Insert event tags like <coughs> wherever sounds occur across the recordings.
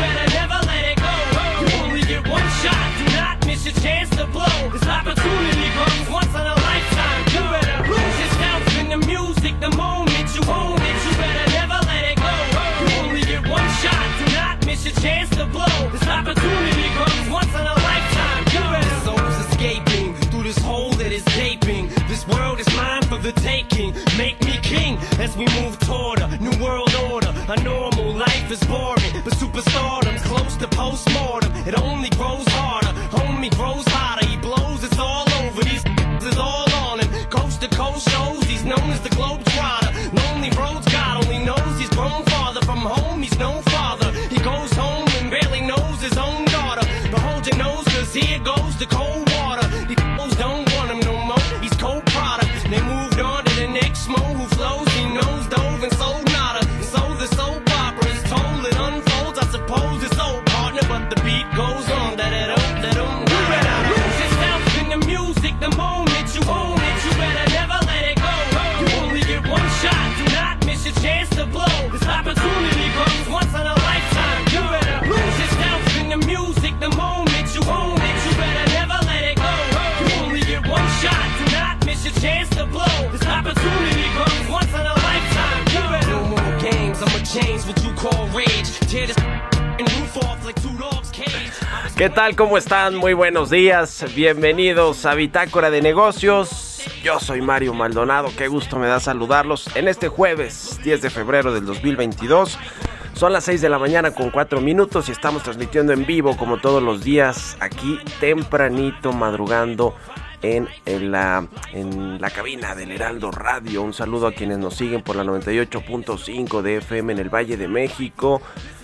better never let it go. You only get one shot. Do not miss your chance to blow. This opportunity comes once in a lifetime. You better lose yourself in the music the moment you own it. You better never let it go. You only get one shot. Do not miss your chance to blow. This opportunity comes once in a lifetime. You better. Soul's escaping through this hole that is gaping. This world is mine for the taking. Make me king as we move toward a new world order. A normal life is boring, but superstardom's ¿Qué tal? ¿Cómo están? Muy buenos días. Bienvenidos a Bitácora de Negocios. Yo soy Mario Maldonado. Qué gusto me da saludarlos en este jueves 10 de febrero del 2022. Son las 6 de la mañana con 4 minutos y estamos transmitiendo en vivo como todos los días aquí tempranito madrugando en, la, en la cabina del Heraldo Radio. Un saludo a quienes nos siguen por la 98.5 de FM en el Valle de México.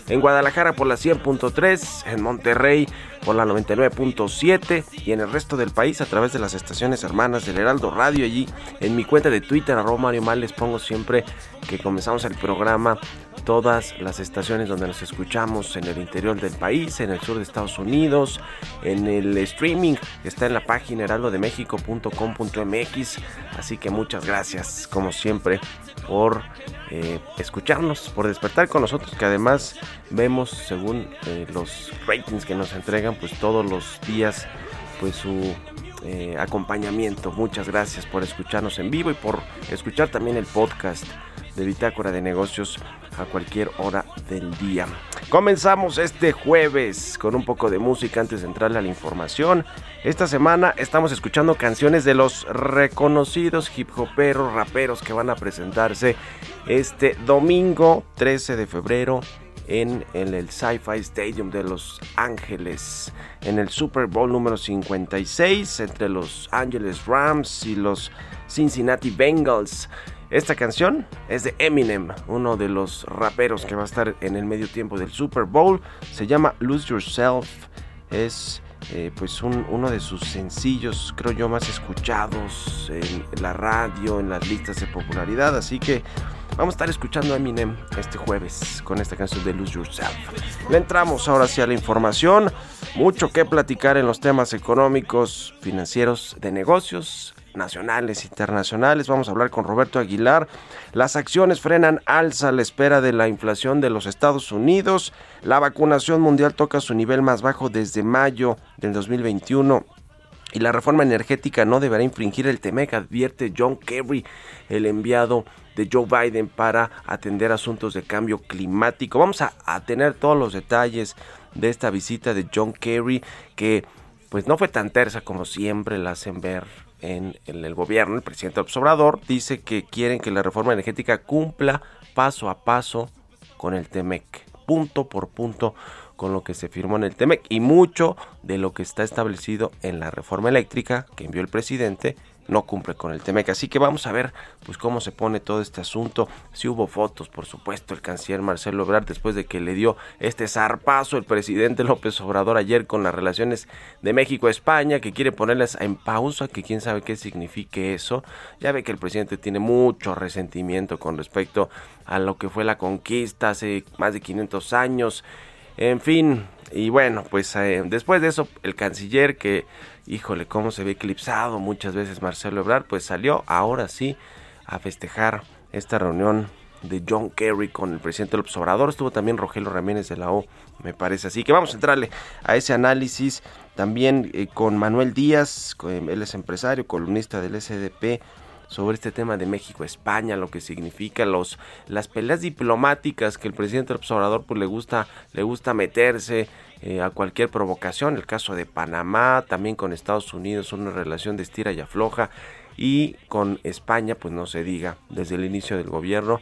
En Guadalajara por la 100.3, en Monterrey por la 99.7 y en el resto del país a través de las estaciones hermanas del Heraldo Radio. Allí en mi cuenta de Twitter, arroba Mario Mal, les pongo siempre que comenzamos el programa todas las estaciones donde nos escuchamos en el interior del país, en el sur de Estados Unidos, en el streaming está en la página heraldodemexico.com.mx. Así que muchas gracias, como siempre, por eh, escucharnos, por despertar con nosotros, que además vemos según eh, los ratings que nos entregan, pues todos los días, pues su eh, acompañamiento. Muchas gracias por escucharnos en vivo y por escuchar también el podcast de Bitácora de Negocios a cualquier hora del día. Comenzamos este jueves con un poco de música antes de entrarle a la información. Esta semana estamos escuchando canciones de los reconocidos hip hoperos, raperos que van a presentarse este domingo 13 de febrero en, en el Sci-Fi Stadium de Los Ángeles, en el Super Bowl número 56 entre los Angeles Rams y los Cincinnati Bengals. Esta canción es de Eminem, uno de los raperos que va a estar en el medio tiempo del Super Bowl. Se llama Lose Yourself. Es eh, pues un- uno de sus sencillos, creo yo, más escuchados en la radio, en las listas de popularidad. Así que vamos a estar escuchando a Eminem este jueves con esta canción de Lose Yourself. Le entramos ahora hacia la información. Mucho que platicar en los temas económicos, financieros, de negocios nacionales, internacionales. Vamos a hablar con Roberto Aguilar. Las acciones frenan alza a la espera de la inflación de los Estados Unidos. La vacunación mundial toca su nivel más bajo desde mayo del 2021. Y la reforma energética no deberá infringir el TEMEC, advierte John Kerry, el enviado de Joe Biden para atender asuntos de cambio climático. Vamos a, a tener todos los detalles de esta visita de John Kerry que pues no fue tan tersa como siempre la hacen ver en, el gobierno. El presidente Obrador dice que quieren que la reforma energética cumpla paso a paso con el TEMEC, punto por punto con lo que se firmó en el TEMEC y mucho de lo que está establecido en la reforma eléctrica que envió el presidente no cumple con el TEMEC. Así que vamos a ver pues cómo se pone todo este asunto. Si hubo fotos, por supuesto, el canciller Marcelo Ebrard después de que le dio este zarpazo el presidente López Obrador ayer con las relaciones de México España, que quiere ponerlas en pausa, que quién sabe qué signifique eso. Ya ve que el presidente tiene mucho resentimiento con respecto a lo que fue la conquista hace más de 500 años. En fin, y bueno, pues eh, después de eso, el canciller que híjole, cómo se ve eclipsado muchas veces Marcelo Ebrard, pues salió ahora sí a festejar esta reunión de John Kerry con el presidente López Obrador. Estuvo también Rogelio Ramírez de la O, me parece así. Que vamos a entrarle a ese análisis también eh, con Manuel Díaz, él es empresario, columnista del SDP sobre este tema de México España, lo que significa los las peleas diplomáticas que el presidente López Obrador pues le gusta le gusta meterse eh, a cualquier provocación, el caso de Panamá, también con Estados Unidos, una relación de estira y afloja, y con España, pues no se diga, desde el inicio del gobierno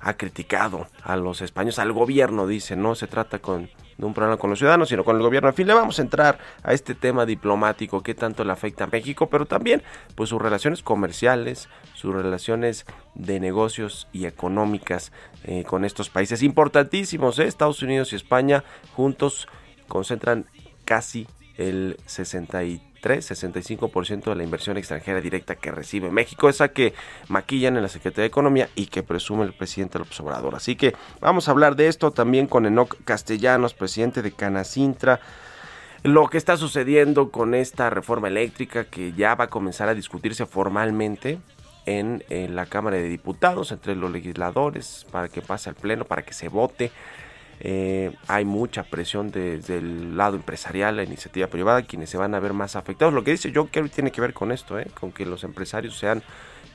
ha criticado a los españoles, al gobierno, dice, no se trata con, de un problema con los ciudadanos, sino con el gobierno. En fin, le vamos a entrar a este tema diplomático que tanto le afecta a México, pero también pues sus relaciones comerciales, sus relaciones de negocios y económicas eh, con estos países importantísimos, ¿eh? Estados Unidos y España juntos concentran casi el 63, 65% de la inversión extranjera directa que recibe México, esa que maquillan en la Secretaría de Economía y que presume el presidente López Obrador. Así que vamos a hablar de esto también con Enoc Castellanos, presidente de Canacintra. Lo que está sucediendo con esta reforma eléctrica que ya va a comenzar a discutirse formalmente en, en la Cámara de Diputados entre los legisladores para que pase al Pleno, para que se vote. Eh, hay mucha presión desde el lado empresarial, la iniciativa privada, quienes se van a ver más afectados. Lo que dice John Kerry tiene que ver con esto, ¿eh? con que los empresarios sean,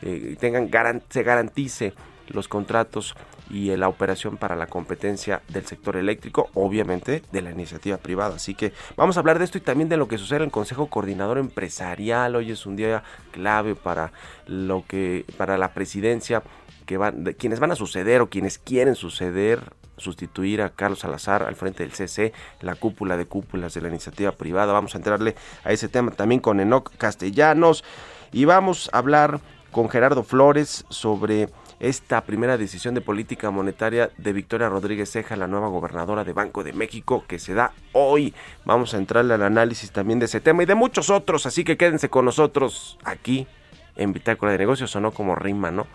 eh, tengan se garantice los contratos y la operación para la competencia del sector eléctrico, obviamente de la iniciativa privada. Así que vamos a hablar de esto y también de lo que sucede en el Consejo Coordinador Empresarial. Hoy es un día clave para lo que para la presidencia quienes van a suceder o quienes quieren suceder sustituir a Carlos Salazar al frente del CC, la cúpula de cúpulas de la iniciativa privada. Vamos a entrarle a ese tema también con Enoc Castellanos y vamos a hablar con Gerardo Flores sobre esta primera decisión de política monetaria de Victoria Rodríguez Ceja, la nueva gobernadora de Banco de México, que se da hoy. Vamos a entrarle al análisis también de ese tema y de muchos otros, así que quédense con nosotros aquí en Bitácora de Negocios, o no como rima, ¿no?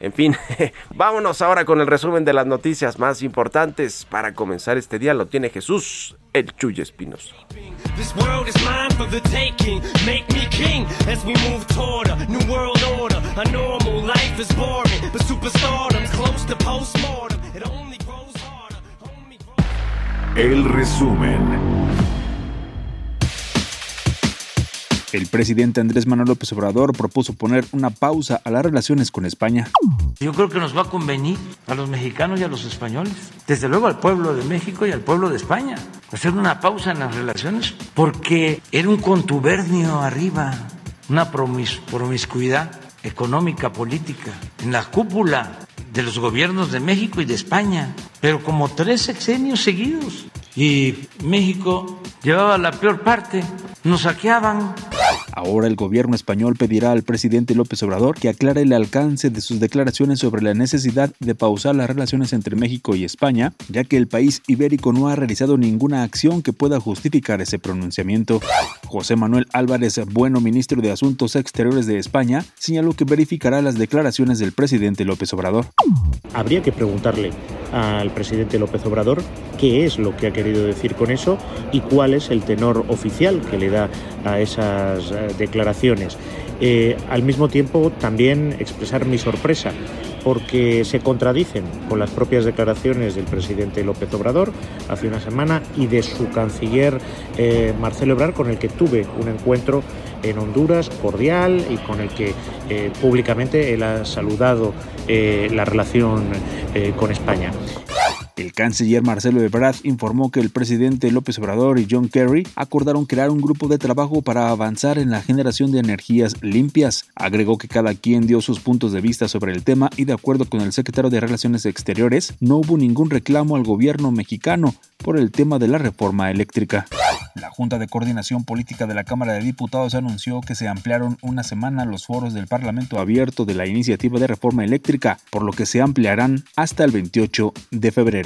En fin, <laughs> vámonos ahora con el resumen de las noticias más importantes para comenzar este día. Lo tiene Jesús, el Chuy Espinoso. El resumen. El presidente Andrés Manuel López Obrador propuso poner una pausa a las relaciones con España. Yo creo que nos va a convenir a los mexicanos y a los españoles, desde luego al pueblo de México y al pueblo de España, hacer una pausa en las relaciones, porque era un contubernio arriba, una promiscuidad económica, política, en la cúpula de los gobiernos de México y de España, pero como tres sexenios seguidos. Y México llevaba la peor parte, nos saqueaban. Ahora el gobierno español pedirá al presidente López Obrador que aclare el alcance de sus declaraciones sobre la necesidad de pausar las relaciones entre México y España, ya que el país ibérico no ha realizado ninguna acción que pueda justificar ese pronunciamiento. José Manuel Álvarez Bueno, ministro de Asuntos Exteriores de España, señaló que verificará las declaraciones del presidente López Obrador. Habría que preguntarle al presidente López Obrador qué es lo que ha querido decir con eso y cuál es el tenor oficial que le da a esas eh, declaraciones. Eh, al mismo tiempo, también expresar mi sorpresa porque se contradicen con las propias declaraciones del presidente López Obrador hace una semana y de su canciller eh, Marcelo Ebrard, con el que tuve un encuentro en Honduras cordial y con el que eh, públicamente él ha saludado eh, la relación con España. El canciller Marcelo Ebrard informó que el presidente López Obrador y John Kerry acordaron crear un grupo de trabajo para avanzar en la generación de energías limpias. Agregó que cada quien dio sus puntos de vista sobre el tema y de acuerdo con el secretario de Relaciones Exteriores, no hubo ningún reclamo al gobierno mexicano por el tema de la reforma eléctrica. La Junta de Coordinación Política de la Cámara de Diputados anunció que se ampliaron una semana los foros del Parlamento abierto de la iniciativa de reforma eléctrica, por lo que se ampliarán hasta el 28 de febrero.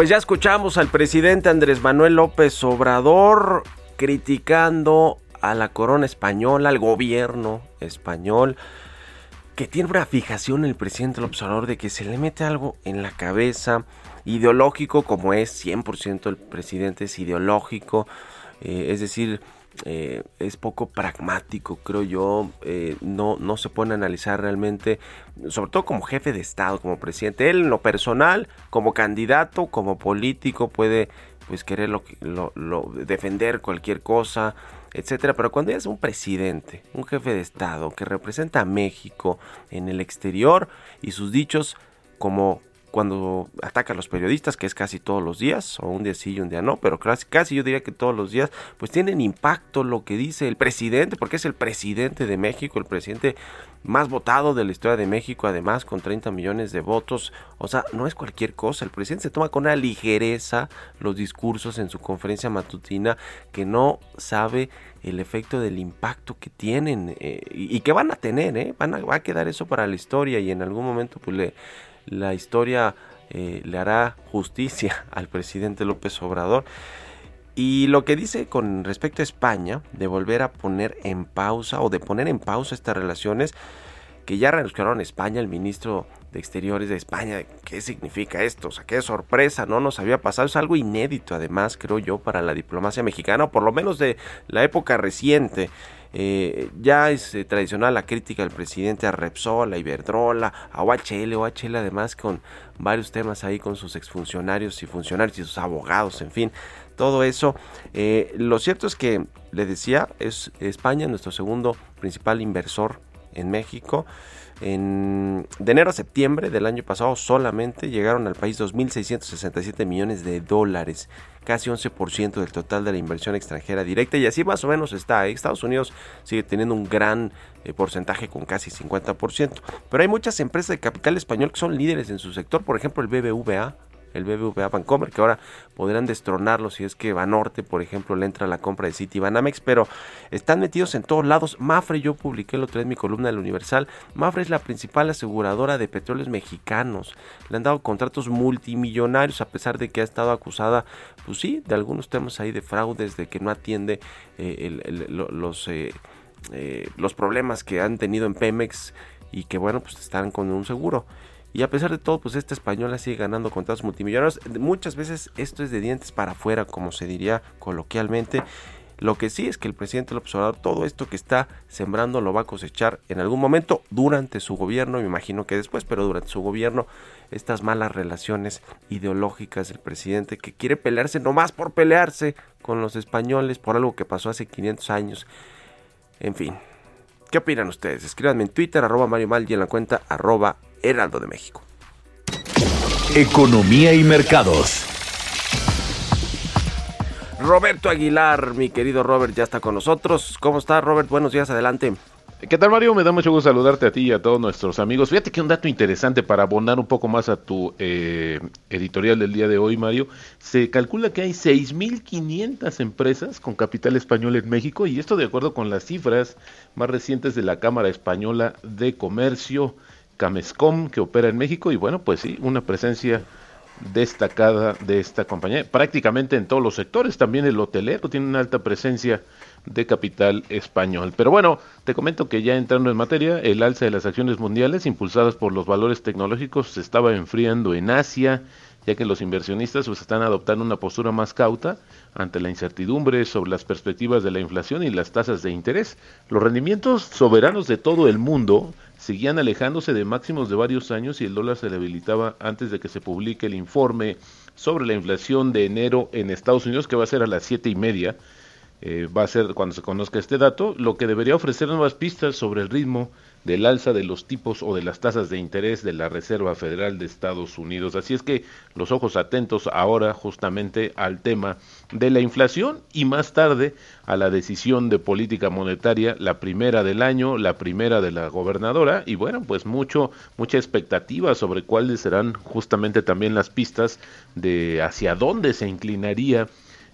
Pues ya escuchamos al presidente Andrés Manuel López Obrador criticando a la corona española, al gobierno español, que tiene una fijación el presidente López Obrador de que se le mete algo en la cabeza ideológico, como es 100% el presidente es ideológico, eh, es decir, eh, es poco pragmático, creo yo, eh, no, no se puede analizar realmente, sobre todo como jefe de Estado, como presidente. Él en lo personal, como candidato, como político, puede pues querer lo, defender cualquier cosa, etcétera, pero cuando es un presidente, un jefe de Estado que representa a México en el exterior y sus dichos como cuando ataca a los periodistas, que es casi todos los días, o un día sí y un día no, pero casi, casi yo diría que todos los días, pues tienen impacto lo que dice el presidente, porque es el presidente de México, el presidente más votado de la historia de México, además con 30 millones de votos, o sea, no es cualquier cosa, el presidente se toma con una ligereza los discursos en su conferencia matutina que no sabe el efecto del impacto que tienen eh, y, que van a tener, ¿eh? van a, va a quedar eso para la historia y en algún momento pues le la historia eh, le hará justicia <laughs> al presidente López Obrador. Y lo que dice con respecto a España, de volver a poner en pausa o de poner en pausa estas relaciones, que ya renunciaron a España, el ministro de Exteriores de España, ¿qué significa esto? O sea, qué sorpresa, no nos había pasado, es algo inédito además, creo yo, para la diplomacia mexicana, o por lo menos de la época reciente. Eh, ya es eh, tradicional la crítica del presidente a Repsol, a Iberdrola, a OHL, OHL además con varios temas ahí con sus exfuncionarios y funcionarios y sus abogados, en fin, todo eso. Eh, lo cierto es que, le decía, es España nuestro segundo principal inversor en México. En, de enero a septiembre del año pasado solamente llegaron al país 2.667 millones de dólares, casi 11% del total de la inversión extranjera directa y así más o menos está. ¿eh? Estados Unidos sigue teniendo un gran eh, porcentaje con casi 50%, pero hay muchas empresas de capital español que son líderes en su sector, por ejemplo el BBVA, el BBVA Bancomer, que ahora podrán destronarlo si es que Banorte, por ejemplo, le entra a la compra de City Banamex, pero están metidos en todos lados. Mafre, yo publiqué el otro día en mi columna del Universal, Mafre es la principal aseguradora de petróleos mexicanos. Le han dado contratos multimillonarios a pesar de que ha estado acusada, pues sí, de algunos temas ahí de fraudes, de que no atiende eh, los, eh, eh, los problemas que han tenido en Pemex y que bueno, pues están con un seguro. Y a pesar de todo, pues esta española sigue ganando contratos multimillonarios. Muchas veces esto es de dientes para afuera, como se diría coloquialmente. Lo que sí es que el presidente López Obrador todo esto que está sembrando lo va a cosechar en algún momento durante su gobierno, me imagino que después, pero durante su gobierno, estas malas relaciones ideológicas del presidente que quiere pelearse nomás por pelearse con los españoles por algo que pasó hace 500 años. En fin, ¿qué opinan ustedes? Escríbanme en Twitter, arroba Mario Mal y en la cuenta arroba Heraldo de México. Economía y mercados. Roberto Aguilar, mi querido Robert, ya está con nosotros. ¿Cómo está, Robert? Buenos días, adelante. ¿Qué tal Mario? Me da mucho gusto saludarte a ti y a todos nuestros amigos. Fíjate que un dato interesante para abonar un poco más a tu eh, editorial del día de hoy, Mario. Se calcula que hay 6.500 empresas con capital español en México y esto de acuerdo con las cifras más recientes de la Cámara Española de Comercio, Camescom, que opera en México y bueno, pues sí, una presencia destacada de esta compañía, prácticamente en todos los sectores, también el hotelero tiene una alta presencia de capital español. Pero bueno, te comento que ya entrando en materia, el alza de las acciones mundiales impulsadas por los valores tecnológicos se estaba enfriando en Asia, ya que los inversionistas pues, están adoptando una postura más cauta ante la incertidumbre sobre las perspectivas de la inflación y las tasas de interés. Los rendimientos soberanos de todo el mundo seguían alejándose de máximos de varios años y el dólar se debilitaba antes de que se publique el informe sobre la inflación de enero en Estados Unidos, que va a ser a las siete y media eh, va a ser cuando se conozca este dato, lo que debería ofrecer nuevas pistas sobre el ritmo del alza de los tipos o de las tasas de interés de la Reserva Federal de Estados Unidos. Así es que los ojos atentos ahora justamente al tema de la inflación y más tarde a la decisión de política monetaria, la primera del año, la primera de la gobernadora y bueno, pues mucho mucha expectativa sobre cuáles serán justamente también las pistas de hacia dónde se inclinaría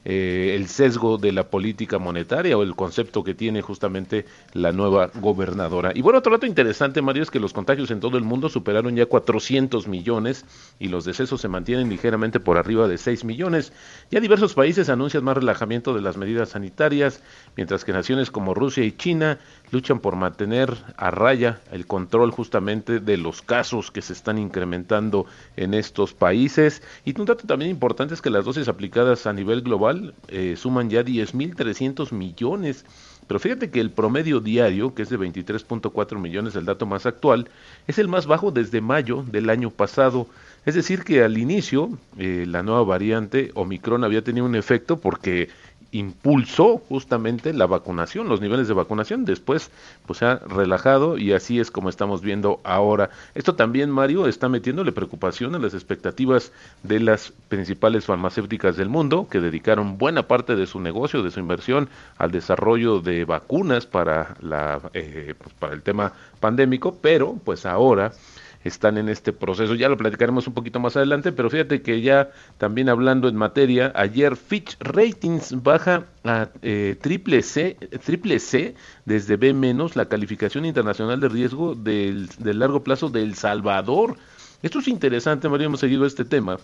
eh, el sesgo de la política monetaria o el concepto que tiene justamente la nueva gobernadora. Y bueno, otro dato interesante, Mario, es que los contagios en todo el mundo superaron ya 400 millones y los decesos se mantienen ligeramente por arriba de 6 millones. Ya diversos países anuncian más relajamiento de las medidas sanitarias, mientras que naciones como Rusia y China luchan por mantener a raya el control justamente de los casos que se están incrementando en estos países. Y un dato también importante es que las dosis aplicadas a nivel global eh, suman ya 10.300 millones. Pero fíjate que el promedio diario, que es de 23.4 millones, el dato más actual, es el más bajo desde mayo del año pasado. Es decir, que al inicio eh, la nueva variante Omicron había tenido un efecto porque impulsó justamente la vacunación, los niveles de vacunación. Después, pues se ha relajado y así es como estamos viendo ahora. Esto también, Mario, está metiéndole preocupación a las expectativas de las principales farmacéuticas del mundo, que dedicaron buena parte de su negocio, de su inversión al desarrollo de vacunas para, la, eh, pues, para el tema pandémico, pero pues ahora están en este proceso. Ya lo platicaremos un poquito más adelante, pero fíjate que ya también hablando en materia, ayer Fitch Ratings baja a eh, triple C, triple C desde B menos la calificación internacional de riesgo del, del largo plazo de El Salvador. Esto es interesante, Mario, hemos seguido este tema.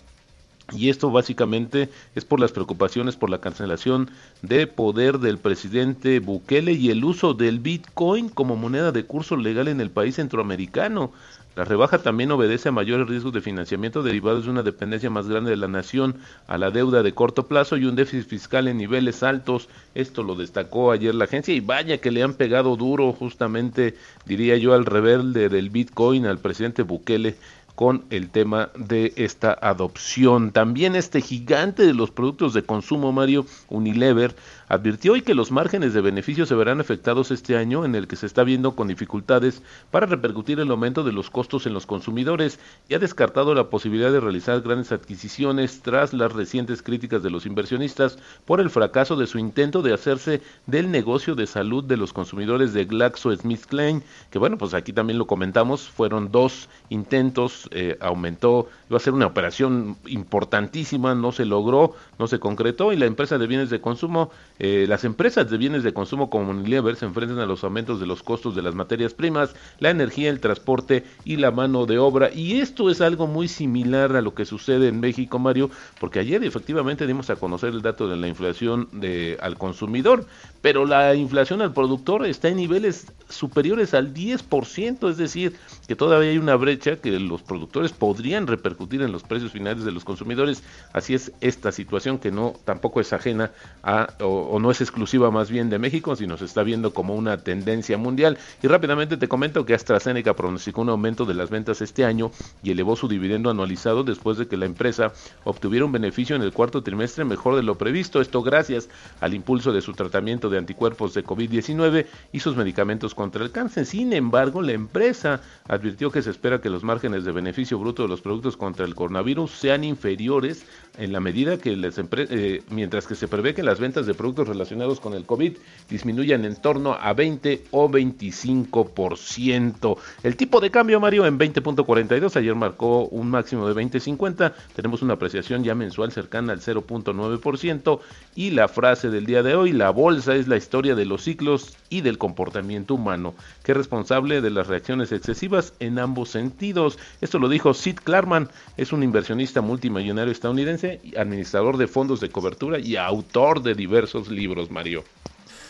Y esto básicamente es por las preocupaciones por la cancelación de poder del presidente Bukele y el uso del Bitcoin como moneda de curso legal en el país centroamericano. La rebaja también obedece a mayores riesgos de financiamiento derivados de una dependencia más grande de la nación a la deuda de corto plazo y un déficit fiscal en niveles altos. Esto lo destacó ayer la agencia y vaya que le han pegado duro justamente, diría yo, al rebelde del Bitcoin, al presidente Bukele con el tema de esta adopción. También este gigante de los productos de consumo, Mario Unilever, advirtió hoy que los márgenes de beneficio se verán afectados este año en el que se está viendo con dificultades para repercutir el aumento de los costos en los consumidores y ha descartado la posibilidad de realizar grandes adquisiciones tras las recientes críticas de los inversionistas por el fracaso de su intento de hacerse del negocio de salud de los consumidores de GlaxoSmithKline, que bueno, pues aquí también lo comentamos, fueron dos intentos, eh, aumentó, iba a ser una operación importantísima, no se logró, no se concretó y la empresa de bienes de consumo eh, las empresas de bienes de consumo como Unilever se enfrentan a los aumentos de los costos de las materias primas, la energía, el transporte y la mano de obra. Y esto es algo muy similar a lo que sucede en México, Mario, porque ayer efectivamente dimos a conocer el dato de la inflación de, al consumidor, pero la inflación al productor está en niveles superiores al 10%, es decir, que todavía hay una brecha que los productores podrían repercutir en los precios finales de los consumidores. Así es esta situación que no tampoco es ajena a o, no es exclusiva más bien de México, sino se está viendo como una tendencia mundial. Y rápidamente te comento que AstraZeneca pronosticó un aumento de las ventas este año y elevó su dividendo anualizado después de que la empresa obtuviera un beneficio en el cuarto trimestre mejor de lo previsto. Esto gracias al impulso de su tratamiento de anticuerpos de COVID-19 y sus medicamentos contra el cáncer. Sin embargo, la empresa advirtió que se espera que los márgenes de beneficio bruto de los productos contra el coronavirus sean inferiores en la medida que eh, mientras que se prevé que las ventas de relacionados con el COVID disminuyan en torno a 20 o 25%. El tipo de cambio, Mario, en 20.42, ayer marcó un máximo de 20.50, tenemos una apreciación ya mensual cercana al 0.9% y la frase del día de hoy, la bolsa es la historia de los ciclos y del comportamiento humano, que es responsable de las reacciones excesivas en ambos sentidos. Esto lo dijo Sid Klarman, es un inversionista multimillonario estadounidense, administrador de fondos de cobertura y autor de diversos libros, Mario.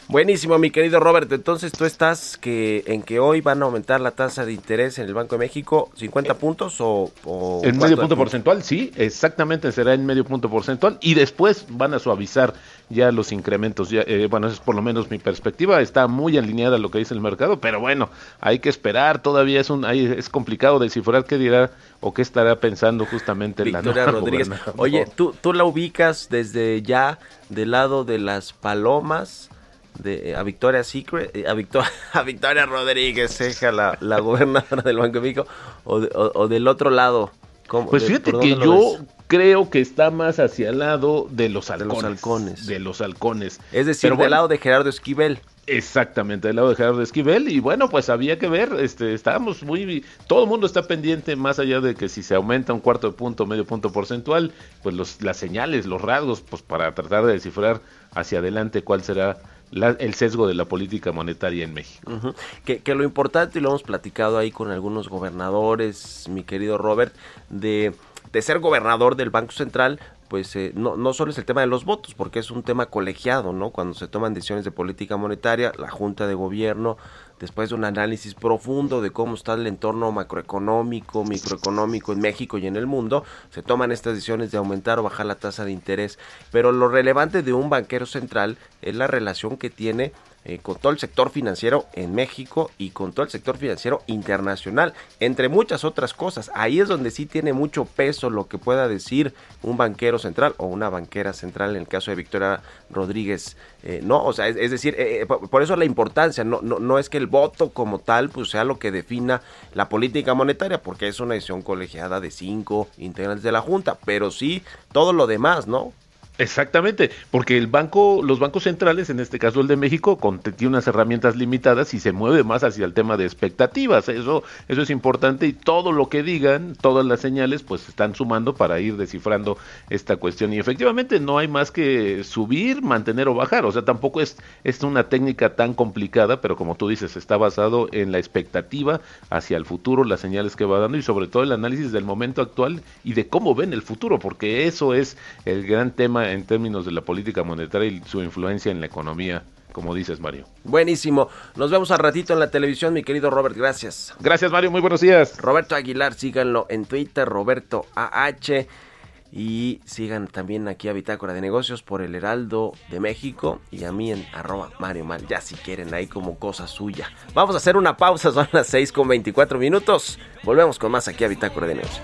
Buenísimo, mi querido Robert. Entonces, tú estás que en que hoy van a aumentar la tasa de interés en el Banco de México 50 puntos o, en medio punto porcentual, sí, exactamente será en medio punto porcentual y después van a suavizar ya los incrementos. Ya, eh, bueno, esa es por lo menos mi perspectiva. Está muy alineada a lo que dice el mercado, pero bueno, hay que esperar. Todavía es un, es complicado descifrar qué dirá o qué estará pensando justamente Victoria la Rodríguez. Oye, tú, tú la ubicas desde ya del lado de las palomas de, eh, a Victoria Secret, eh, a, Victoria, <laughs> a Victoria Rodríguez, la, la gobernadora del Banco de México, o, del otro lado. pues fíjate que yo creo que está más hacia el lado de los halcones. De los halcones. De los halcones. Es decir, del lado de Gerardo Esquivel. Exactamente, del lado de Gerardo Esquivel y bueno, pues había que ver, este, estábamos muy, todo el mundo está pendiente más allá de que si se aumenta un cuarto de punto, medio punto porcentual, pues los, las señales, los rasgos, pues para tratar de descifrar hacia adelante cuál será el sesgo de la política monetaria en México. que, que, lo importante, y lo hemos platicado ahí con algunos gobernadores, mi querido Robert, de, de ser gobernador del Banco Central, pues eh, no, no solo es el tema de los votos, porque es un tema colegiado, ¿no? Cuando se toman decisiones de política monetaria, la Junta de Gobierno, después de un análisis profundo de cómo está el entorno macroeconómico, microeconómico en México y en el mundo, se toman estas decisiones de aumentar o bajar la tasa de interés. Pero lo relevante de un banquero central es la relación que tiene eh, con todo el sector financiero en México y con todo el sector financiero internacional, entre muchas otras cosas. Ahí es donde sí tiene mucho peso lo que pueda decir un banquero central o una banquera central en el caso de Victoria Rodríguez. Eh, no, o sea, es, decir, eh, por, eso la importancia, no, no, no es que el voto como tal pues sea lo que defina la política monetaria, porque es una decisión colegiada de cinco integrantes de la Junta, pero sí todo lo demás, ¿no? Exactamente, porque el banco, los bancos centrales, en este caso el de México, tiene unas herramientas limitadas y se mueve más hacia el tema de expectativas. Eso, eso es importante y todo lo que digan, todas las señales, pues están sumando para ir descifrando esta cuestión. Y efectivamente no hay más que subir, mantener o bajar. O sea, tampoco es, es una técnica tan complicada, pero como tú dices, está basado en la expectativa hacia el futuro, las señales que va dando y sobre todo el análisis del momento actual y de cómo ven el futuro, porque eso es el gran tema en términos de la política monetaria y su influencia en la economía, como dices, Mario. Buenísimo. Nos vemos al ratito en la televisión, mi querido Robert. Gracias. Gracias, Mario. Muy buenos días. Roberto Aguilar, síganlo en Twitter, Roberto AH. Y sigan también aquí a Bitácora de Negocios por el Heraldo de México y a mí en arroba Mario Mal, ya si quieren ahí como cosa suya. Vamos a hacer una pausa, son las 6 con 24 minutos. Volvemos con más aquí a Bitácora de Negocios.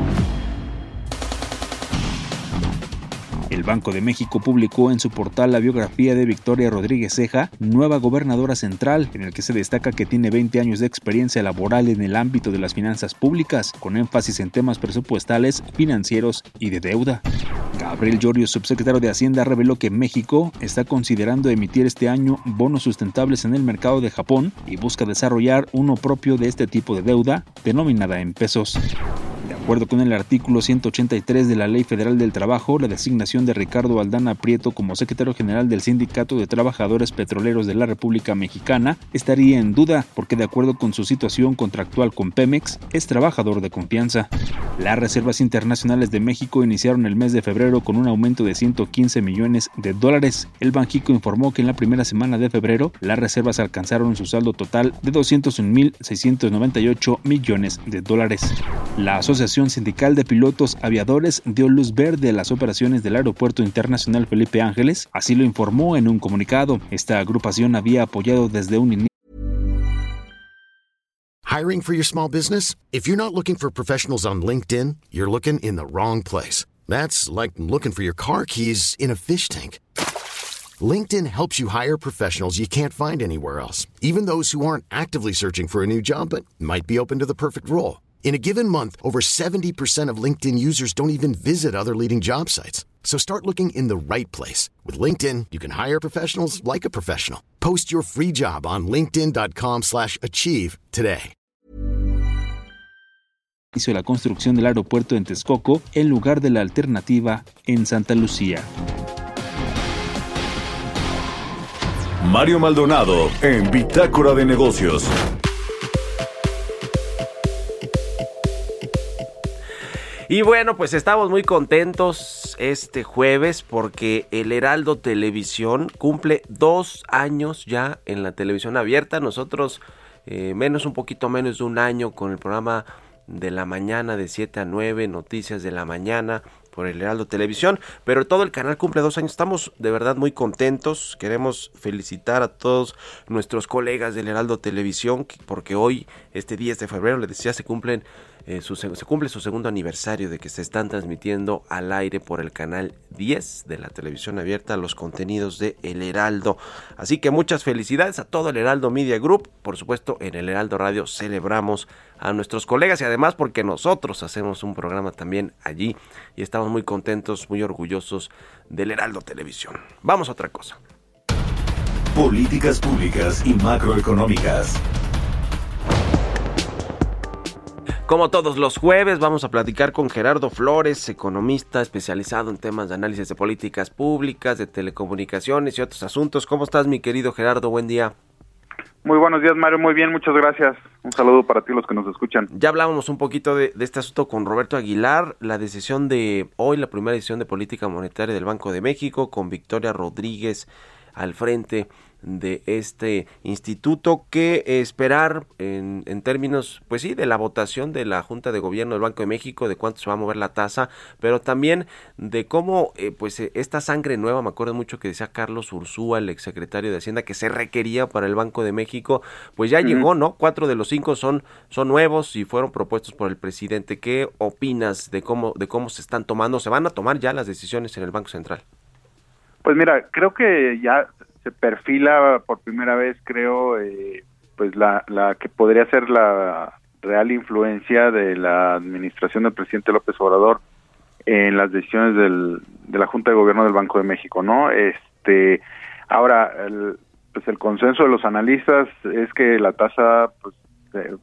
El Banco de México publicó en su portal la biografía de Victoria Rodríguez Ceja, nueva gobernadora central, en el que se destaca que tiene 20 años de experiencia laboral en el ámbito de las finanzas públicas, con énfasis en temas presupuestales, financieros y de deuda. Gabriel Llorio, subsecretario de Hacienda, reveló que México está considerando emitir este año bonos sustentables en el mercado de Japón y busca desarrollar uno propio de este tipo de deuda, denominada en pesos. Acuerdo con el artículo 183 de la Ley Federal del Trabajo, la designación de Ricardo Aldana Prieto como secretario general del Sindicato de Trabajadores Petroleros de la República Mexicana estaría en duda porque de acuerdo con su situación contractual con Pemex, es trabajador de confianza. Las reservas internacionales de México iniciaron el mes de febrero con un aumento de 115 millones de dólares. El Banjico informó que en la primera semana de febrero las reservas alcanzaron su saldo total de 201.698 millones de dólares. La Asociación Sindical de Pilotos Aviadores dio luz verde a las operaciones del Aeropuerto Internacional Felipe Ángeles, así lo informó en un comunicado. Esta agrupación había apoyado desde un inicio Hiring for your small business? If you're not looking for professionals on LinkedIn, you're looking in the wrong place. That's like looking for your car keys in a fish tank. LinkedIn helps you hire professionals you can't find anywhere else, even those who aren't actively searching for a new job but might be open to the perfect role. In a given month, over 70% of LinkedIn users don't even visit other leading job sites. So start looking in the right place. With LinkedIn, you can hire professionals like a professional. Post your free job on linkedin.com slash achieve today. Hizo la construcción del aeropuerto en Texcoco en lugar de la alternativa en Santa Lucía. Mario Maldonado en Bitácora de Negocios. Y bueno, pues estamos muy contentos este jueves porque el Heraldo Televisión cumple dos años ya en la televisión abierta. Nosotros eh, menos, un poquito menos de un año con el programa de la mañana de 7 a 9, Noticias de la Mañana por el Heraldo Televisión, pero todo el canal cumple dos años. Estamos de verdad muy contentos. Queremos felicitar a todos nuestros colegas del Heraldo Televisión porque hoy, este 10 de febrero, les decía, se cumplen eh, se cumple su segundo aniversario de que se están transmitiendo al aire por el canal 10 de la televisión abierta los contenidos de El Heraldo. Así que muchas felicidades a todo el Heraldo Media Group. Por supuesto, en el Heraldo Radio celebramos a nuestros colegas y además porque nosotros hacemos un programa también allí y estamos muy contentos, muy orgullosos del Heraldo Televisión. Vamos a otra cosa. Políticas públicas y macroeconómicas. Como todos los jueves, vamos a platicar con Gerardo Flores, economista especializado en temas de análisis de políticas públicas, de telecomunicaciones y otros asuntos. ¿Cómo estás, mi querido Gerardo? Buen día. Muy buenos días, Mario. Muy bien, muchas gracias. Un saludo para ti, los que nos escuchan. Ya hablábamos un poquito de, de, este asunto con Roberto Aguilar, la decisión de hoy, la primera decisión de política monetaria del Banco de México, con Victoria Rodríguez al frente de este instituto que esperar en, en, términos, pues sí, de la votación de la Junta de Gobierno del Banco de México, de cuánto se va a mover la tasa, pero también de cómo, eh, pues esta sangre nueva, me acuerdo mucho que decía Carlos Ursúa, el exsecretario de Hacienda, que se requería para el Banco de México, pues ya uh -huh. llegó, ¿no? Cuatro de los cinco son, son nuevos y fueron propuestos por el presidente. ¿Qué opinas de cómo, de cómo se están tomando? ¿Se van a tomar ya las decisiones en el Banco Central? Pues mira, creo que ya se perfila por primera vez, creo, eh, pues la, la que podría ser la real influencia de la administración del presidente López Obrador en las decisiones del, de la Junta de Gobierno del Banco de México, ¿no? Este, ahora, el, pues el consenso de los analistas es que la tasa pues,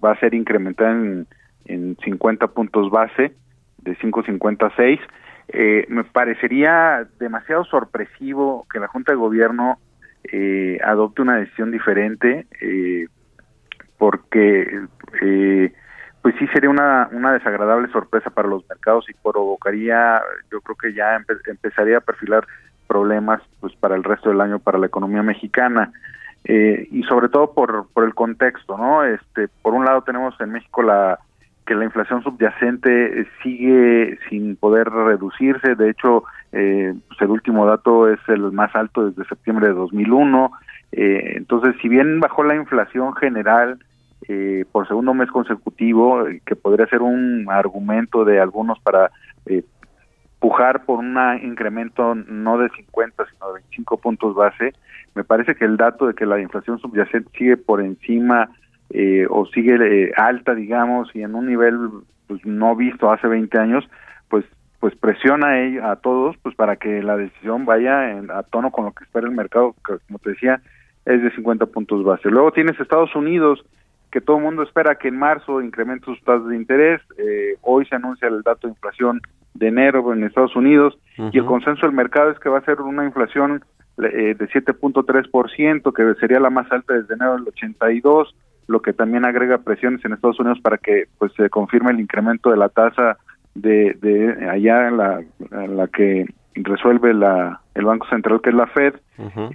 va a ser incrementada en, en 50 puntos base, de 5.56. Eh, me parecería demasiado sorpresivo que la Junta de Gobierno eh, adopte una decisión diferente eh, porque eh, pues sí sería una, una desagradable sorpresa para los mercados y provocaría yo creo que ya empe empezaría a perfilar problemas pues para el resto del año para la economía mexicana. Eh, y sobre todo por, por el contexto no este por un lado tenemos en México la que la inflación subyacente sigue sin poder reducirse. De hecho, eh, pues el último dato es el más alto desde septiembre de 2001. Eh, entonces, si bien bajó la inflación general eh, por segundo mes consecutivo, que podría ser un argumento de algunos para eh, pujar por un incremento no de 50, sino de 25 puntos base, me parece que el dato de que la inflación subyacente sigue por encima eh, o sigue eh, alta, digamos, y en un nivel pues, no visto hace 20 años, pues pues presiona a, a todos pues para que la decisión vaya en, a tono con lo que espera el mercado, que como te decía, es de 50 puntos base. Luego tienes Estados Unidos, que todo el mundo espera que en marzo incremente sus tasas de interés. Eh, hoy se anuncia el dato de inflación de enero en Estados Unidos uh -huh. y el consenso del mercado es que va a ser una inflación eh, de 7.3%, que sería la más alta desde enero del 82 lo que también agrega presiones en Estados Unidos para que pues se confirme el incremento de la tasa de, de allá la, la que resuelve la, el Banco Central, que es la Fed,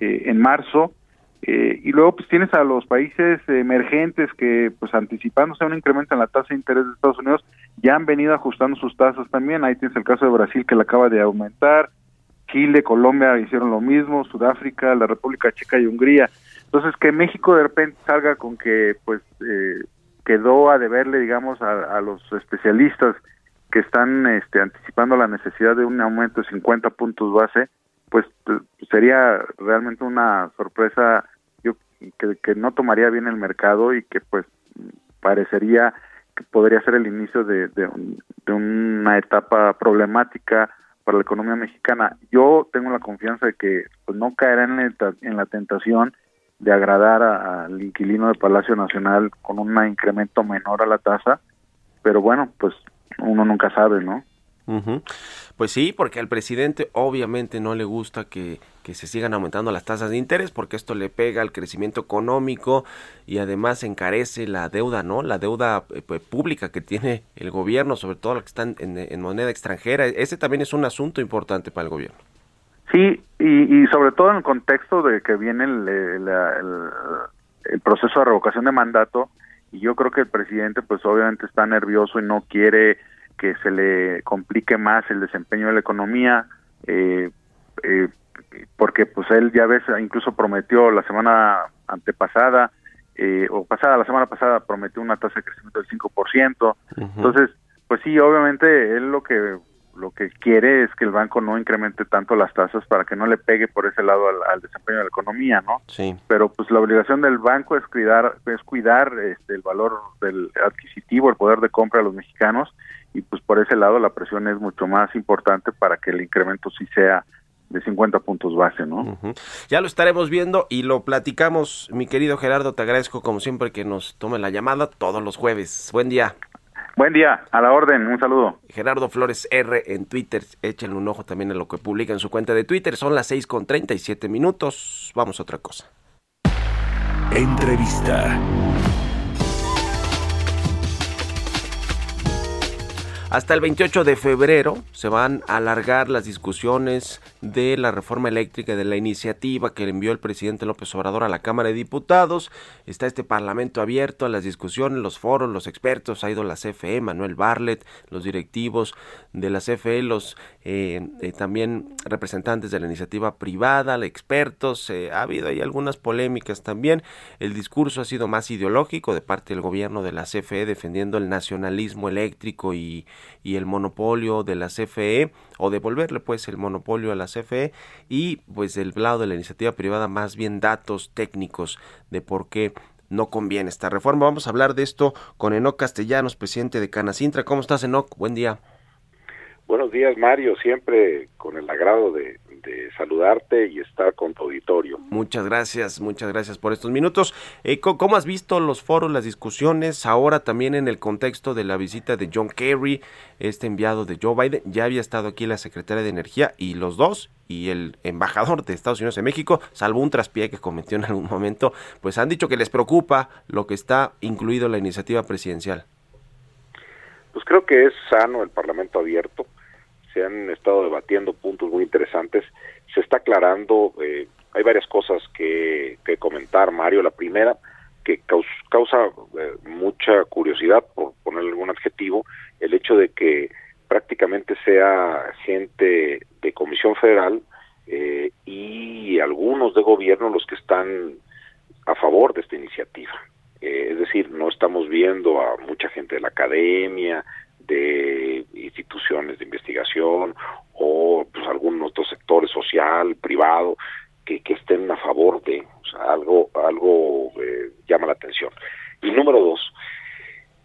eh, en marzo. Eh, y luego pues tienes a los países emergentes que pues anticipándose a un incremento en la tasa de interés de Estados Unidos ya han venido ajustando sus tasas también. Ahí tienes el caso de Brasil que la acaba de aumentar, Chile, Colombia hicieron lo mismo, Sudáfrica, la República Checa y Hungría. Entonces que México de repente salga con que pues eh, quedó a deberle digamos a, a los especialistas que están este, anticipando la necesidad de un aumento de 50 puntos base, pues sería realmente una sorpresa yo que, no tomaría bien el mercado y que pues parecería que podría ser el inicio de, de, de una etapa problemática para la economía mexicana. Yo tengo la confianza de que pues, no caerá en la, en la tentación de agradar al inquilino de Palacio Nacional con un incremento menor a la tasa, pero bueno, pues uno nunca sabe, ¿no? Pues sí, porque al presidente obviamente no le gusta que, se sigan aumentando las tasas de interés porque esto le pega al crecimiento económico y además encarece la deuda, ¿no? La deuda eh, pues, pública que tiene el gobierno, sobre todo la que están en, moneda extranjera. Ese también es un asunto importante para el gobierno. Sí, y, sobre todo en el contexto de que viene el, el proceso de revocación de mandato, y yo creo que el presidente pues obviamente está nervioso y no quiere que se le complique más el desempeño de la economía eh, eh, porque pues él ya ves incluso prometió la semana antepasada eh, o pasada la semana pasada prometió una tasa de crecimiento del 5%. Entonces, pues sí, obviamente él lo que lo que quiere es que el banco no incremente tanto las tasas para que no le pegue por ese lado al, al desempeño de la economía, ¿no? Sí. Pero pues la obligación del banco es cuidar es cuidar este, el valor del adquisitivo, el poder de compra de los mexicanos y pues por ese lado la presión es mucho más importante para que el incremento sí sea de 50 puntos base, ¿no? Uh -huh. Ya lo estaremos viendo y lo platicamos, mi querido Gerardo, te agradezco como siempre que nos tome la llamada todos los jueves. Buen día. Buen día, a la orden, un saludo. Gerardo Flores R en Twitter, échenle un ojo también a lo que publica en su cuenta de Twitter, son las 6 con 37 minutos, vamos a otra cosa. Entrevista. Hasta el 28 de febrero se van a alargar las discusiones de la reforma eléctrica de la iniciativa que envió el presidente López Obrador a la Cámara de Diputados. Está este parlamento abierto a las discusiones, los foros, los expertos. Ha ido la CFE, Manuel Barlet, los directivos de la CFE, los eh, eh, también representantes de la iniciativa privada, expertos. Eh, ha habido ahí algunas polémicas también. El discurso ha sido más ideológico de parte del gobierno de la CFE defendiendo el nacionalismo eléctrico y y el monopolio de la CFE o devolverle pues el monopolio a la CFE y pues del lado de la iniciativa privada más bien datos técnicos de por qué no conviene esta reforma. Vamos a hablar de esto con Enoc Castellanos, presidente de Canacintra. ¿Cómo estás, Enoc? Buen día. Buenos días, Mario. Siempre con el agrado de, de, saludarte y estar con tu auditorio. Muchas gracias, muchas gracias por estos minutos. Eh, ¿Cómo has visto los foros, las discusiones? Ahora también en el contexto de la visita de John Kerry, este enviado de Joe Biden. Ya había estado aquí la secretaria de Energía y los dos y el embajador de Estados Unidos en México, salvo un traspié que cometió en algún momento, pues han dicho que les preocupa lo que está incluido en la iniciativa presidencial. Pues creo que es sano el Parlamento abierto se han estado debatiendo puntos muy interesantes, se está aclarando, eh, hay varias cosas que, que, comentar, Mario. La primera, que causa, eh, mucha curiosidad, por ponerle algún adjetivo, el hecho de que prácticamente sea gente de Comisión Federal eh, y algunos de gobierno los que están a favor de esta iniciativa. es decir, no estamos viendo a mucha gente de la academia, de instituciones de investigación o pues algún otro sector social, privado, que, que estén a favor de, algo, algo eh, llama la atención. Y número dos,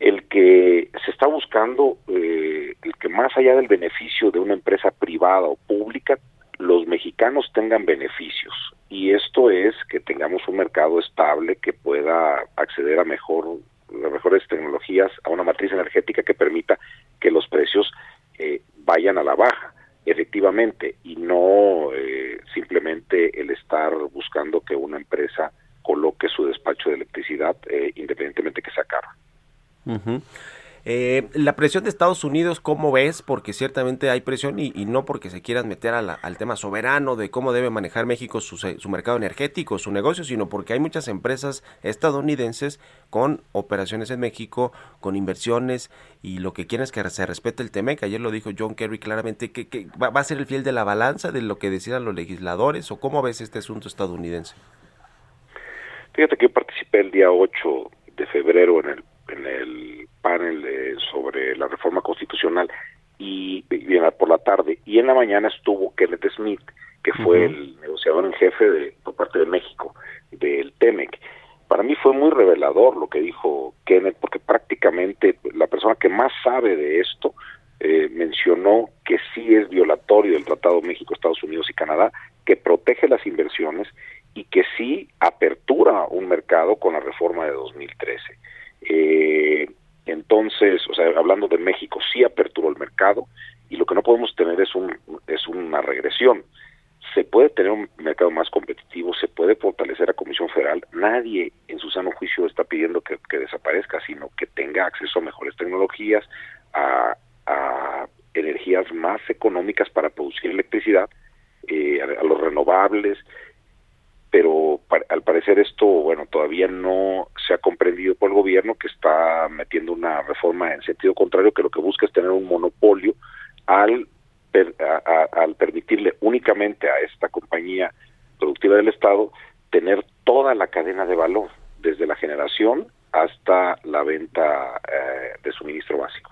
el que se está buscando, eh, el que más allá del beneficio de una empresa privada o pública, los mexicanos tengan beneficios. Y esto es que tengamos un mercado estable que pueda acceder a mejor las mejores tecnologías a una matriz energética que permita que los precios eh, vayan a la baja, efectivamente, y no eh, simplemente el estar buscando que una empresa coloque su despacho de electricidad eh, independientemente que sea caro. Uh. Eh, la presión de Estados Unidos, ¿cómo ves? Porque ciertamente hay presión y, no porque se quieran meter al tema soberano de cómo debe manejar México su, su, mercado energético, su negocio, sino porque hay muchas empresas estadounidenses con operaciones en México, con inversiones y lo que quieren es que se respete el TEMEC. Ayer lo dijo John Kerry claramente, que, que va, va, a ser el fiel de la balanza de lo que decidan los legisladores o cómo ves este asunto estadounidense. Fíjate que yo participé el día 8 de febrero en el, en el panel sobre la reforma constitucional y, por la tarde y en la mañana estuvo Kenneth Smith que fue el negociador en jefe de, por parte de México del TEMEC. Para mí fue muy revelador lo que dijo Kenneth porque prácticamente la persona que más sabe de esto eh, mencionó que sí es violatorio del Tratado México, Estados Unidos y Canadá, que protege las inversiones y que sí apertura un mercado con la reforma de 2013. Eh, entonces, o sea, hablando de México, sí aperturó el mercado y lo que no podemos tener es, un, es una regresión. Se puede tener un mercado más competitivo, se puede fortalecer a Comisión Federal. Nadie en su sano juicio está pidiendo que, desaparezca, sino que tenga acceso a mejores tecnologías, a, energías más económicas para producir electricidad, eh, a los renovables, pero al parecer esto, bueno, todavía no se ha comprendido por el gobierno que está metiendo una reforma en sentido contrario, que lo que busca es tener un monopolio al, al permitirle únicamente a esta compañía productiva del Estado tener toda la cadena de valor, desde la generación hasta la venta eh, de suministro básico.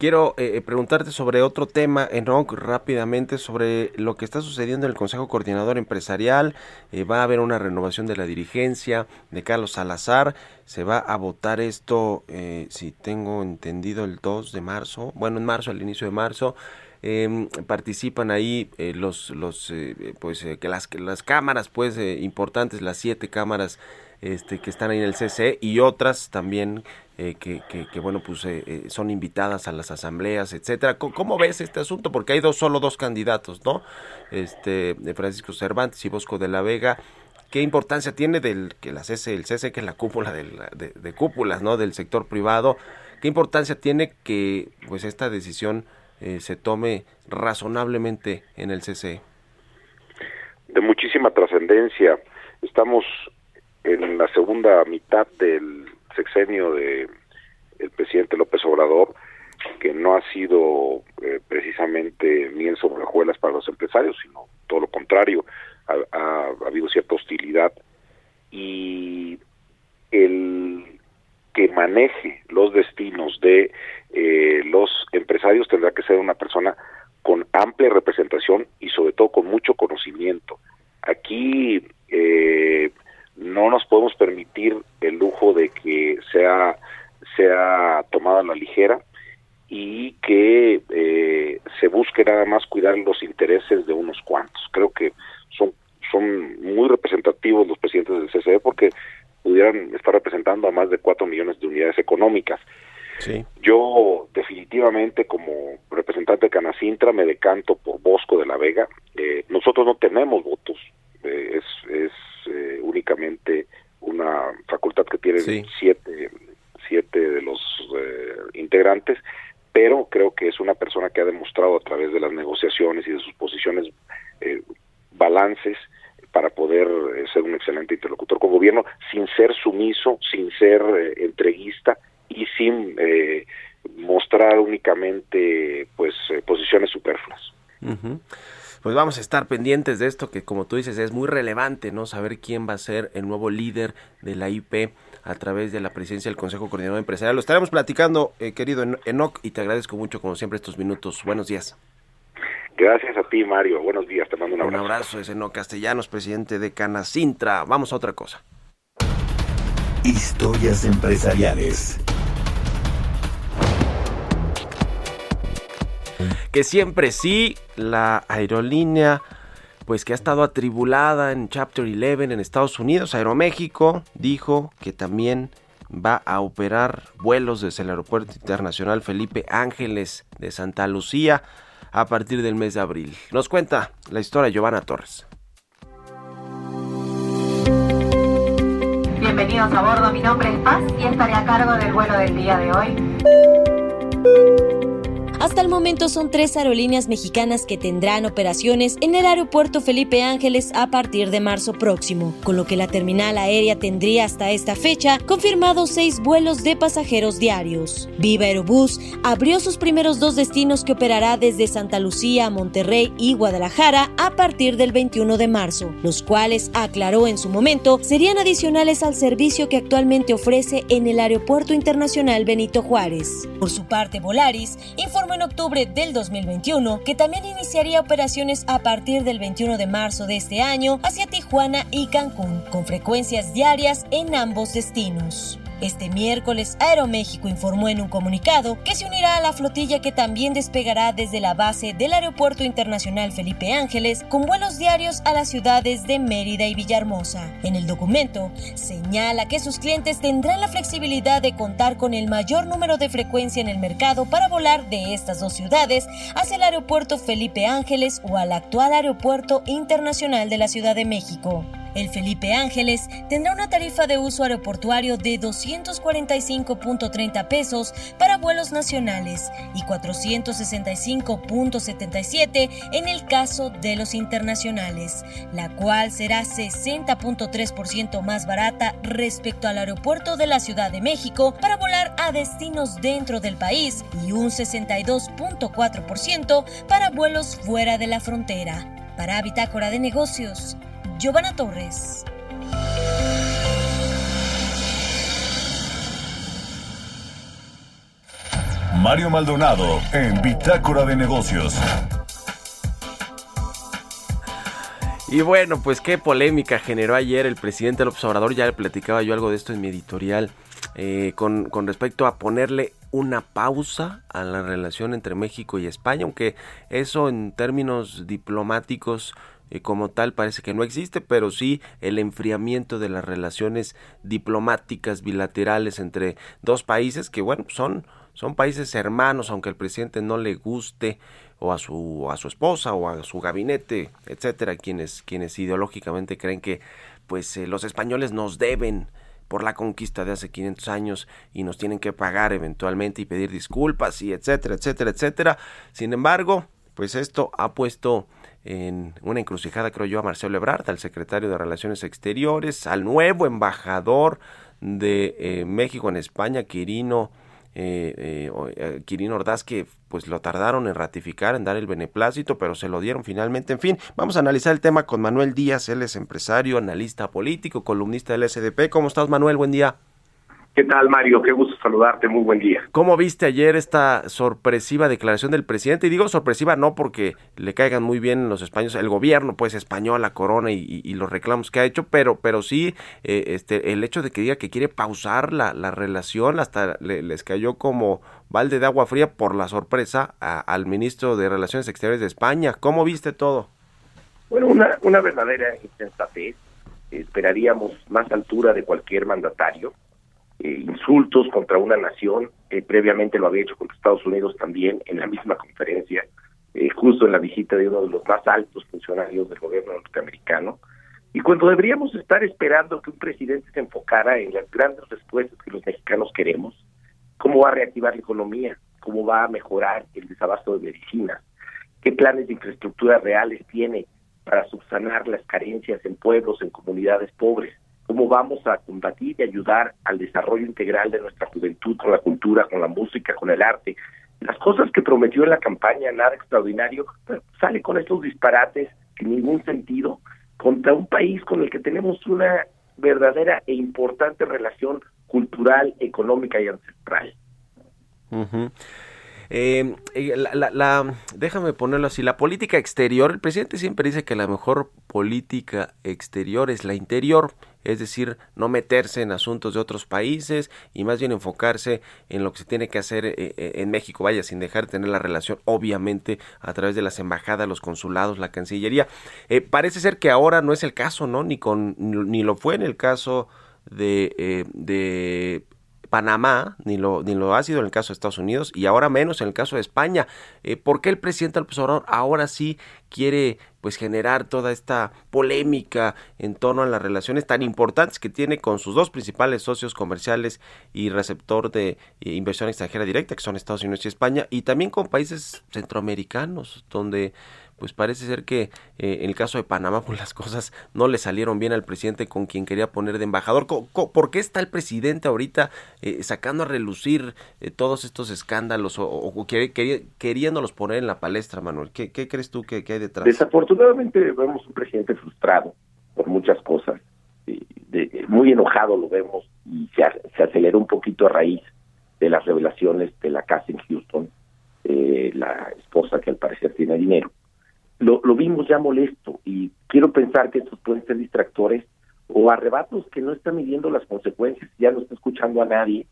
Quiero eh, eh, preguntarte sobre otro tema, Enoch, rápidamente sobre lo que está sucediendo en el Consejo Coordinador Empresarial. Eh, va a haber una renovación de la dirigencia de Carlos Salazar. Se va a votar esto, si tengo entendido, el 2 de marzo. Bueno, en marzo, al inicio de marzo. Em, participan ahí los, los pues, que las, las cámaras, pues, importantes, las siete cámaras este, que están ahí en el CC y otras también eh, que, bueno, pues eh, eh, son invitadas a las asambleas, etcétera. ¿Cómo, ves este asunto? Porque hay dos, solo dos candidatos, ¿no? Este, Francisco Cervantes y Bosco de la Vega. ¿Qué importancia tiene del que la CC, el CC, que es la cúpula de, de, cúpulas, ¿no? Del sector privado. ¿Qué importancia tiene que, pues, esta decisión se tome razonablemente en el CC? De muchísima trascendencia. Estamos en la segunda mitad del sexenio de el presidente López Obrador que no ha sido eh, precisamente miel sobre hojuelas para los empresarios, sino todo lo contrario, ha, habido cierta hostilidad y el que maneje los destinos de eh, los empresarios tendrá que ser una persona con amplia representación y sobre todo con mucho conocimiento. Aquí eh, no nos podemos permitir el lujo de que sea sea tomada a la ligera y que eh, se busque nada más cuidar los intereses de unos cuantos. Creo que son son muy representativos los presidentes del CCE porque pudieran estar representando a más de cuatro millones de unidades económicas. Sí. Yo definitivamente como representante de Canacintra me decanto por Bosco de la Vega. Eh, nosotros no tenemos votos, eh, es, es eh, únicamente una facultad que tiene siete, siete de los eh, integrantes, pero creo que es una persona que ha demostrado a través de las negociaciones y de sus posiciones eh, balances para poder ser un excelente interlocutor con gobierno sin ser sumiso, sin ser entreguista y sin mostrar únicamente pues posiciones superfluas pues vamos a estar pendientes de esto que como tú dices es muy relevante, ¿no? Saber quién va a ser el nuevo líder de la IP a través de la presidencia del Consejo Coordinador Empresarial. Lo estaremos platicando, eh, querido Enoc, y te agradezco mucho como siempre estos minutos. Buenos días. Gracias a ti, Mario. Buenos días. Te mando un abrazo. Un abrazo, es Enoc Castellanos, presidente de Canacintra. Vamos a otra cosa. Historias empresariales. Que siempre sí, la aerolínea pues que ha estado atribulada en Chapter 11 en Estados Unidos, Aeroméxico, dijo que también va a operar vuelos desde el Aeropuerto Internacional Felipe Ángeles de Santa Lucía a partir del mes de abril. Nos cuenta la historia Giovanna Torres. Bienvenidos a bordo, mi nombre es Paz y estaré a cargo del vuelo del día de hoy Hasta el momento son tres aerolíneas mexicanas que tendrán operaciones en el aeropuerto Felipe Ángeles a partir de marzo próximo, con lo que la terminal aérea tendría hasta esta fecha confirmados seis vuelos de pasajeros diarios. Viva Aerobús abrió sus primeros dos destinos que operará desde Santa Lucía Monterrey y Guadalajara a partir del 21 de marzo, los cuales aclaró en su momento serían adicionales al servicio que actualmente ofrece en el Aeropuerto Internacional Benito Juárez. Por su parte, Volaris informó en octubre del 2021 que también iniciaría operaciones a partir del 21 de marzo de este año hacia Tijuana y Cancún, con frecuencias diarias en ambos destinos. Este miércoles, Aeroméxico informó en un comunicado que se unirá a la flotilla que también despegará desde la base del Aeropuerto Internacional Felipe Ángeles con vuelos diarios a las ciudades de Mérida y Villahermosa. En el documento, señala que sus clientes tendrán la flexibilidad de contar con el mayor número de frecuencia en el mercado para volar de estas dos ciudades hacia el Aeropuerto Felipe Ángeles o al actual Aeropuerto Internacional de la Ciudad de México. El Felipe Ángeles tendrá una tarifa de uso aeroportuario de 245.30 pesos para vuelos nacionales y 465.77 en el caso de los internacionales, la cual será 60.3% más barata respecto al aeropuerto de la Ciudad de México para volar a destinos dentro del país y un 62.4% para vuelos fuera de la frontera. Para Bitácora de Negocios, Giovanna Torres. Mario Maldonado en Bitácora de Negocios. Y bueno, pues qué polémica generó ayer el presidente López Obrador. Ya le platicaba yo algo de esto en mi editorial. Eh, con, con respecto a ponerle una pausa a la relación entre México y España, aunque eso en términos diplomáticos eh, como tal parece que no existe, pero sí el enfriamiento de las relaciones diplomáticas bilaterales entre dos países que bueno son son países hermanos, aunque al presidente no le guste o a su a su esposa o a su gabinete, etcétera, quienes quienes ideológicamente creen que pues eh, los españoles nos deben por la conquista de hace 500 años y nos tienen que pagar eventualmente y pedir disculpas y etcétera, etcétera, etcétera. Sin embargo, pues esto ha puesto en una encrucijada, creo yo, a Marcelo Ebrard, al secretario de Relaciones Exteriores, al nuevo embajador de eh, México en España, Quirino, eh, eh, eh, Quirino Ordaz, que pues lo tardaron en ratificar, en dar el beneplácito, pero se lo dieron finalmente. En fin, vamos a analizar el tema con Manuel Díaz, él es empresario, analista político, columnista del SDP. ¿Cómo estás, Manuel? Buen día. ¿Qué tal, Mario? Qué gusto saludarte. Muy buen día. ¿Cómo viste ayer esta sorpresiva declaración del presidente? Y digo sorpresiva no porque le caigan muy bien los españoles, el gobierno pues español, la corona y, y los reclamos que ha hecho, pero, pero sí eh, este, el hecho de que diga que quiere pausar la, la relación, hasta le, les cayó como balde de agua fría por la sorpresa a, al ministro de Relaciones Exteriores de España. ¿Cómo viste todo? Bueno, una, una verdadera insensatez. Esperaríamos más altura de cualquier mandatario eh, insultos contra una nación, previamente lo había hecho contra Estados Unidos también en la misma conferencia, eh, justo en la visita de uno de los más altos funcionarios del gobierno norteamericano, y cuando deberíamos estar esperando que un presidente se enfocara en las grandes respuestas que los mexicanos queremos, cómo va a reactivar la economía, cómo va a mejorar el desabasto de medicinas, qué planes de infraestructura reales tiene para subsanar las carencias en pueblos, en comunidades pobres, cómo vamos a combatir y ayudar al desarrollo integral de nuestra juventud con la cultura, con la música, con el arte. Las cosas que prometió en la campaña, nada extraordinario, sale con estos disparates sin ningún sentido contra un país con el que tenemos una verdadera e importante relación cultural, económica y ancestral. Uh. Eh, la, la, la, déjame ponerlo así, la política exterior, el presidente siempre dice que la mejor política exterior es la interior, es decir, no meterse en asuntos de otros países y más bien enfocarse en lo que se tiene que hacer eh, en México, vaya, sin dejar de tener la relación, obviamente, a través de las embajadas, los consulados, la Cancillería. Eh, parece ser que ahora no es el caso, ¿no? Ni, con, ni lo fue en el caso eh, de Panamá, ni lo, ni lo ha sido en el caso de Estados Unidos y ahora menos en el caso de España. Eh, ¿Por qué el presidente López Obrador ahora sí quiere pues generar toda esta polémica en torno a las relaciones tan importantes que tiene con sus dos principales socios comerciales y receptor de eh, inversión extranjera directa, que son Estados Unidos y España, y también con países centroamericanos, donde pues parece ser que eh, en el caso de Panamá pues las cosas no le salieron bien al presidente con quien quería poner de embajador. ¿Por qué está el presidente ahorita eh, sacando a relucir todos estos escándalos o, queriéndolos poner en la palestra, Manuel? ¿Qué, crees tú que, hay detrás? Desafortunadamente vemos un presidente frustrado por muchas cosas, muy enojado lo vemos y se, aceleró un poquito a raíz de las revelaciones de la casa en Houston, eh, la esposa que al parecer tiene dinero. Lo, lo vimos ya molesto y quiero pensar que estos pueden ser distractores o arrebatos que no están midiendo las consecuencias, ya no está escuchando a nadie.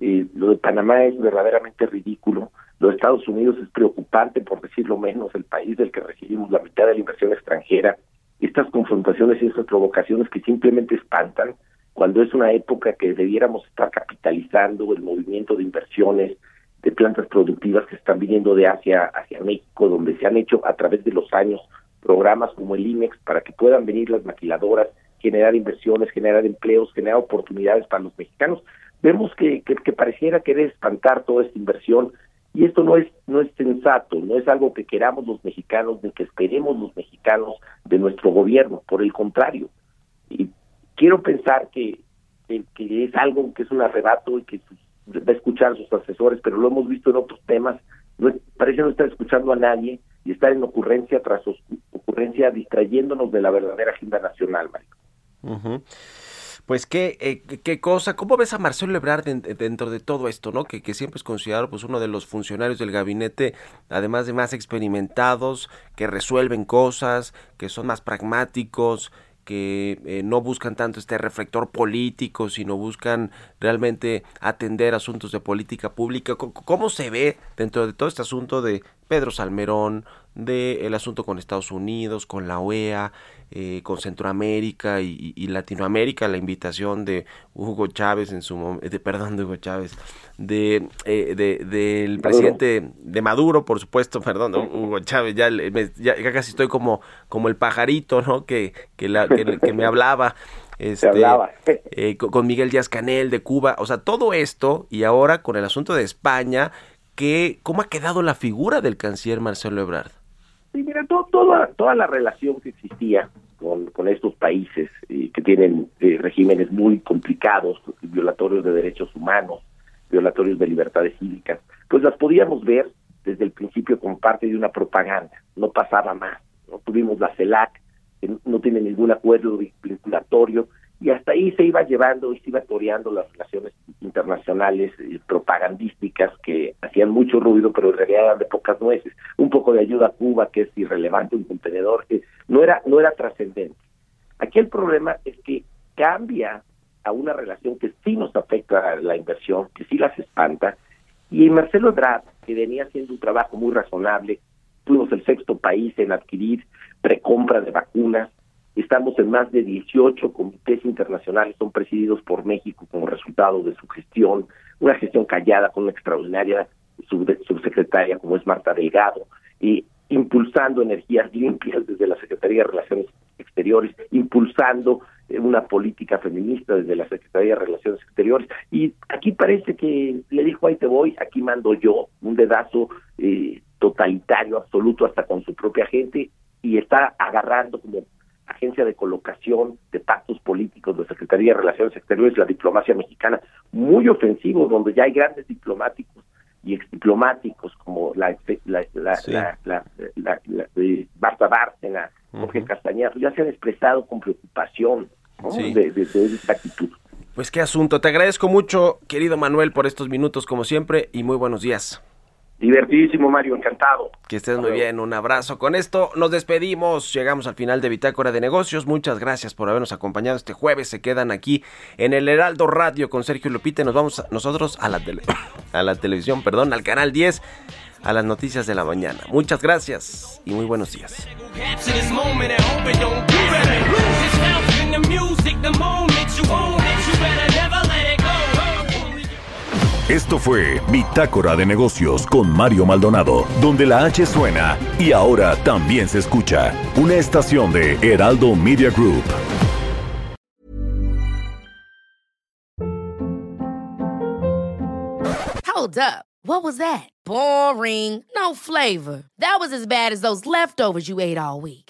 Eh, lo de Panamá es verdaderamente ridículo. Los Estados Unidos es preocupante, por decirlo menos, el país del que recibimos la mitad de la inversión extranjera. Estas confrontaciones y estas provocaciones que simplemente espantan, cuando es una época que debiéramos estar capitalizando el movimiento de inversiones, de plantas productivas que están viniendo de Asia hacia México, donde se han hecho a través de los años programas como el IMEX para que puedan venir las maquiladoras, generar inversiones, generar empleos, generar oportunidades para los mexicanos. Vemos que, que, que pareciera querer espantar toda esta inversión y esto no es no es sensato, no es algo que queramos los mexicanos ni que esperemos los mexicanos de nuestro gobierno, por el contrario. Y quiero pensar que, que, es algo que es un arrebato y que va a escuchar a sus asesores, pero lo hemos visto en otros temas, parece no estar escuchando a nadie y estar en ocurrencia tras ocurrencia distrayéndonos de la verdadera agenda nacional, Mario. Pues qué, eh, qué cosa, ¿cómo ves a Marcelo Ebrard dentro de todo esto, ¿no? Que, que, siempre es considerado pues uno de los funcionarios del gabinete, además de más experimentados, que resuelven cosas, que son más pragmáticos, que eh, no buscan tanto este reflector político, sino buscan realmente atender asuntos de política pública. ¿Cómo se ve dentro de todo este asunto de Pedro Salmerón, del el asunto con Estados Unidos, con la OEA, eh, con Centroamérica y, Latinoamérica, la invitación de Hugo Chávez en su de, perdón de Hugo Chávez, de, eh, del presidente de Maduro, por supuesto, perdón, Hugo Chávez, ya, ya, casi estoy como, como el pajarito, ¿no? Que, que, la, que, me hablaba. <laughs> Este, eh, con Miguel Díaz Canel de Cuba, o sea, todo esto y ahora con el asunto de España, que, ¿cómo ha quedado la figura del canciller Marcelo Ebrard? Sí, mira, toda, toda la relación que existía con, con estos países eh, que tienen eh, regímenes muy complicados, violatorios de derechos humanos, violatorios de libertades cívicas, pues las podíamos ver desde el principio como parte de una propaganda, no pasaba más. ¿no? Tuvimos la CELAC, que no tiene ningún acuerdo vinculatorio, y hasta ahí se iba llevando y se iba toreando las relaciones internacionales eh, propagandísticas que hacían mucho ruido pero en realidad eran de pocas nueces. Un poco de ayuda a Cuba que es irrelevante un contenedor que no era no era trascendente. Aquí el problema es que cambia a una relación que sí nos afecta a la inversión que sí las espanta y Marcelo Ebrard que venía haciendo un trabajo muy razonable fuimos el sexto país en adquirir precompra de vacunas Estamos en más de 18 comités internacionales, son presididos por México como resultado de su gestión, una gestión callada con una extraordinaria subsecretaria como es Marta Delgado, y impulsando energías limpias desde la Secretaría de Relaciones Exteriores, impulsando eh, una política feminista desde la Secretaría de Relaciones Exteriores. Y aquí parece que le dijo, ahí te voy, aquí mando yo, un dedazo eh, totalitario, absoluto, hasta con su propia gente, y está agarrando como agencia de colocación de pactos políticos de Secretaría de Relaciones Exteriores, la diplomacia mexicana, muy ofensivo, donde ya hay grandes diplomáticos y exdiplomáticos como la la la, la, la, la, Marta Bárcena, Jorge Castañeda, ya se han expresado con preocupación de, de, de esta actitud. Pues qué asunto. Te agradezco mucho, querido Manuel, por estos minutos como siempre y muy buenos días. Divertidísimo, Mario, encantado. Que estés muy bien, un abrazo. Con esto nos despedimos, llegamos al final de Bitácora de Negocios. Muchas gracias por habernos acompañado este jueves. Se quedan aquí en el Heraldo Radio con Sergio Lupite. Nos vamos nosotros a la, tele, <coughs> a la televisión, perdón, al canal 10, a las noticias de la mañana. Muchas gracias y muy buenos días. Esto fue Bitácora de Negocios con Mario Maldonado, donde la H suena y ahora también se escucha. Una estación de Heraldo Media Group. Hold up. What was that? Boring. No flavor. That was as bad as those leftovers you ate all week.